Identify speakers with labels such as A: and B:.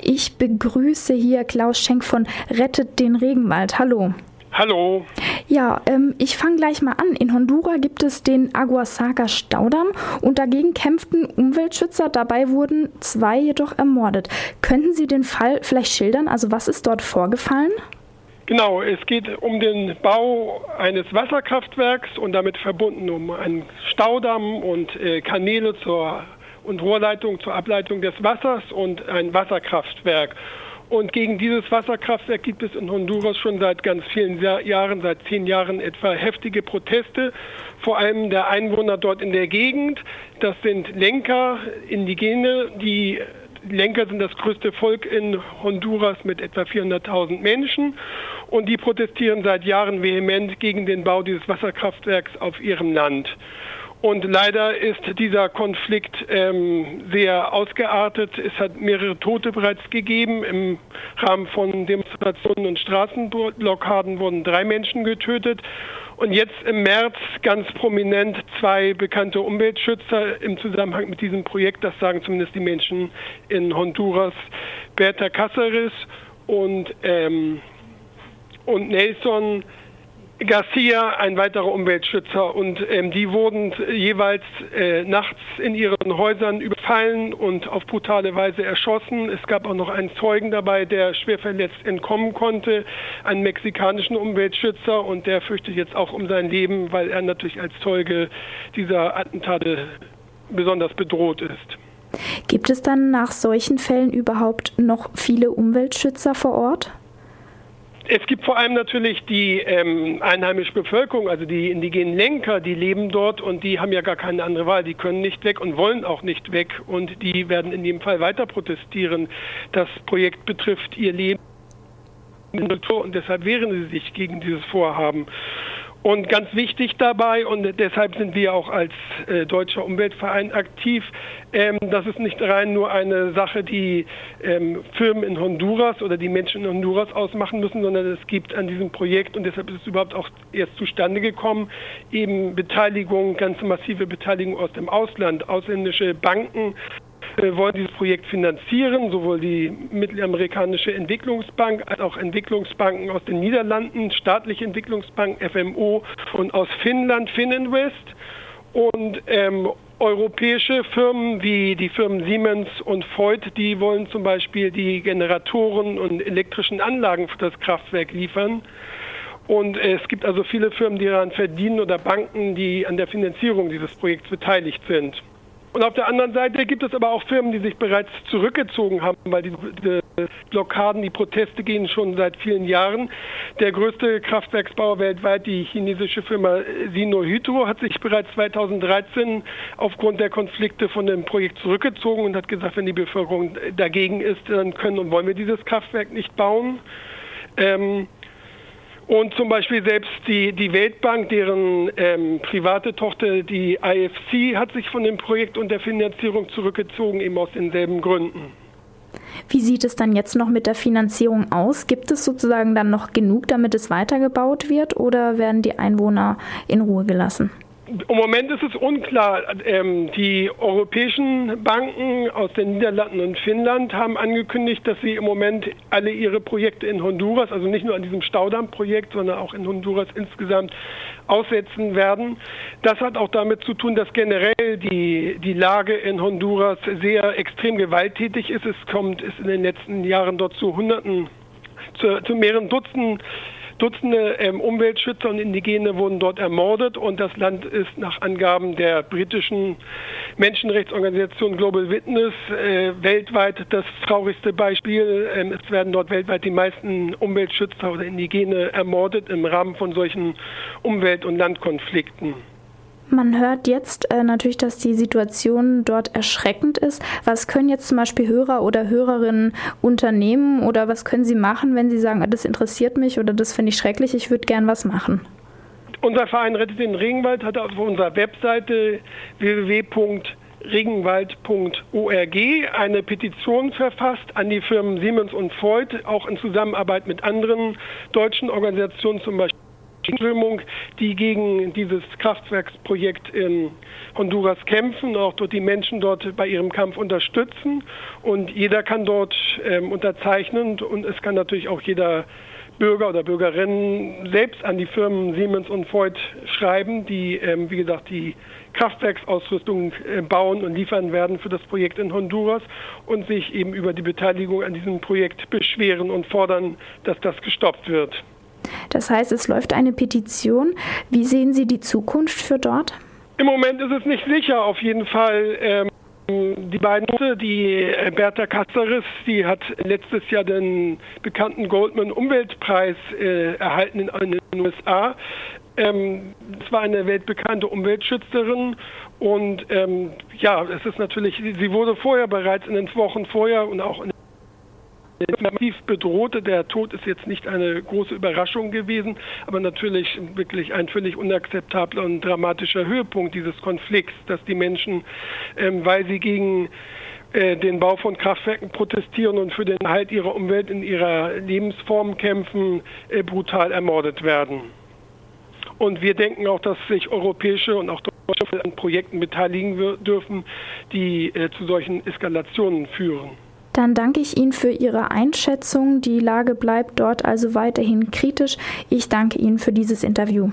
A: Ich begrüße hier Klaus Schenk von Rettet den Regenwald. Hallo.
B: Hallo.
A: Ja, ähm, ich fange gleich mal an. In Honduras gibt es den Aguasaca Staudamm und dagegen kämpften Umweltschützer. Dabei wurden zwei jedoch ermordet. Könnten Sie den Fall vielleicht schildern? Also was ist dort vorgefallen?
B: Genau, es geht um den Bau eines Wasserkraftwerks und damit verbunden um einen Staudamm und äh, Kanäle zur und Rohrleitung zur Ableitung des Wassers und ein Wasserkraftwerk. Und gegen dieses Wasserkraftwerk gibt es in Honduras schon seit ganz vielen Jahren, seit zehn Jahren etwa heftige Proteste, vor allem der Einwohner dort in der Gegend. Das sind Lenker, Indigene, die Lenker sind das größte Volk in Honduras mit etwa 400.000 Menschen und die protestieren seit Jahren vehement gegen den Bau dieses Wasserkraftwerks auf ihrem Land. Und leider ist dieser Konflikt ähm, sehr ausgeartet. Es hat mehrere Tote bereits gegeben. Im Rahmen von Demonstrationen und Straßenblockaden wurden drei Menschen getötet. Und jetzt im März ganz prominent zwei bekannte Umweltschützer im Zusammenhang mit diesem Projekt, das sagen zumindest die Menschen in Honduras, Berta Cáceres und, ähm, und Nelson Garcia, ein weiterer Umweltschützer, und ähm, die wurden jeweils äh, nachts in ihren Häusern überfallen und auf brutale Weise erschossen. Es gab auch noch einen Zeugen dabei, der schwer verletzt entkommen konnte, einen mexikanischen Umweltschützer, und der fürchtet jetzt auch um sein Leben, weil er natürlich als Zeuge dieser Attentate besonders bedroht ist.
A: Gibt es dann nach solchen Fällen überhaupt noch viele Umweltschützer vor Ort?
B: Es gibt vor allem natürlich die ähm, einheimische Bevölkerung, also die indigenen Lenker, die leben dort und die haben ja gar keine andere Wahl. Die können nicht weg und wollen auch nicht weg und die werden in jedem Fall weiter protestieren. Das Projekt betrifft ihr Leben und deshalb wehren sie sich gegen dieses Vorhaben. Und ganz wichtig dabei, und deshalb sind wir auch als äh, Deutscher Umweltverein aktiv, ähm, das ist nicht rein nur eine Sache, die ähm, Firmen in Honduras oder die Menschen in Honduras ausmachen müssen, sondern es gibt an diesem Projekt, und deshalb ist es überhaupt auch erst zustande gekommen, eben Beteiligung, ganz massive Beteiligung aus dem Ausland, ausländische Banken, äh, wollen dieses Projekt finanzieren, sowohl die Mittelamerikanische Entwicklungsbank als auch Entwicklungsbanken aus den Niederlanden, staatliche Entwicklungsbank FMO und aus Finnland Fininvest und ähm, europäische Firmen wie die Firmen Siemens und Voigt, die wollen zum Beispiel die Generatoren und elektrischen Anlagen für das Kraftwerk liefern. Und es gibt also viele Firmen, die daran verdienen oder Banken, die an der Finanzierung dieses Projekts beteiligt sind. Und auf der anderen Seite gibt es aber auch Firmen, die sich bereits zurückgezogen haben, weil die, die Blockaden, die Proteste gehen schon seit vielen Jahren. Der größte Kraftwerksbauer weltweit, die chinesische Firma Sino Hydro, hat sich bereits 2013 aufgrund der Konflikte von dem Projekt zurückgezogen und hat gesagt, wenn die Bevölkerung dagegen ist, dann können und wollen wir dieses Kraftwerk nicht bauen. Ähm, und zum Beispiel selbst die, die Weltbank, deren ähm, private Tochter, die IFC, hat sich von dem Projekt und der Finanzierung zurückgezogen, eben aus denselben Gründen.
A: Wie sieht es dann jetzt noch mit der Finanzierung aus? Gibt es sozusagen dann noch genug, damit es weitergebaut wird oder werden die Einwohner in Ruhe gelassen?
B: Im Moment ist es unklar. Ähm, die europäischen Banken aus den Niederlanden und Finnland haben angekündigt, dass sie im Moment alle ihre Projekte in Honduras, also nicht nur an diesem Staudammprojekt, sondern auch in Honduras insgesamt aussetzen werden. Das hat auch damit zu tun, dass generell die, die Lage in Honduras sehr extrem gewalttätig ist. Es kommt ist in den letzten Jahren dort zu Hunderten, zu, zu mehreren Dutzenden Dutzende ähm, Umweltschützer und Indigene wurden dort ermordet und das Land ist nach Angaben der britischen Menschenrechtsorganisation Global Witness äh, weltweit das traurigste Beispiel. Ähm, es werden dort weltweit die meisten Umweltschützer oder Indigene ermordet im Rahmen von solchen Umwelt- und Landkonflikten.
A: Man hört jetzt äh, natürlich, dass die Situation dort erschreckend ist. Was können jetzt zum Beispiel Hörer oder Hörerinnen unternehmen oder was können sie machen, wenn sie sagen, das interessiert mich oder das finde ich schrecklich, ich würde gern was machen?
B: Unser Verein Rettet den Regenwald hat auf unserer Webseite www.regenwald.org eine Petition verfasst an die Firmen Siemens und Freud, auch in Zusammenarbeit mit anderen deutschen Organisationen, zum Beispiel Strömung, die gegen dieses Kraftwerksprojekt in Honduras kämpfen, auch dort die Menschen dort bei ihrem Kampf unterstützen. Und jeder kann dort ähm, unterzeichnen und es kann natürlich auch jeder Bürger oder Bürgerinnen selbst an die Firmen Siemens und Voigt schreiben, die, ähm, wie gesagt, die Kraftwerksausrüstung äh, bauen und liefern werden für das Projekt in Honduras und sich eben über die Beteiligung an diesem Projekt beschweren und fordern, dass das gestoppt wird.
A: Das heißt, es läuft eine Petition. Wie sehen Sie die Zukunft für dort?
B: Im Moment ist es nicht sicher. Auf jeden Fall ähm, die beiden, die äh, Bertha Katzeris, die hat letztes Jahr den bekannten Goldman Umweltpreis äh, erhalten in, in, den USA. Ähm, es war eine weltbekannte Umweltschützerin und ähm, ja, es ist natürlich, sie wurde vorher bereits in den Wochen vorher und auch in massiv bedrohte. Der Tod ist jetzt nicht eine große Überraschung gewesen, aber natürlich wirklich ein völlig unakzeptabler und dramatischer Höhepunkt dieses Konflikts, dass die Menschen, ähm, weil sie gegen äh, den Bau von Kraftwerken protestieren und für den Erhalt ihrer Umwelt in ihrer Lebensform kämpfen, äh, brutal ermordet werden. Und wir denken auch, dass sich europäische und auch deutsche an Projekten beteiligen dürfen, die äh, zu solchen Eskalationen führen.
A: Dann danke ich Ihnen für Ihre Einschätzung. Die Lage bleibt dort also weiterhin kritisch. Ich danke Ihnen für dieses Interview.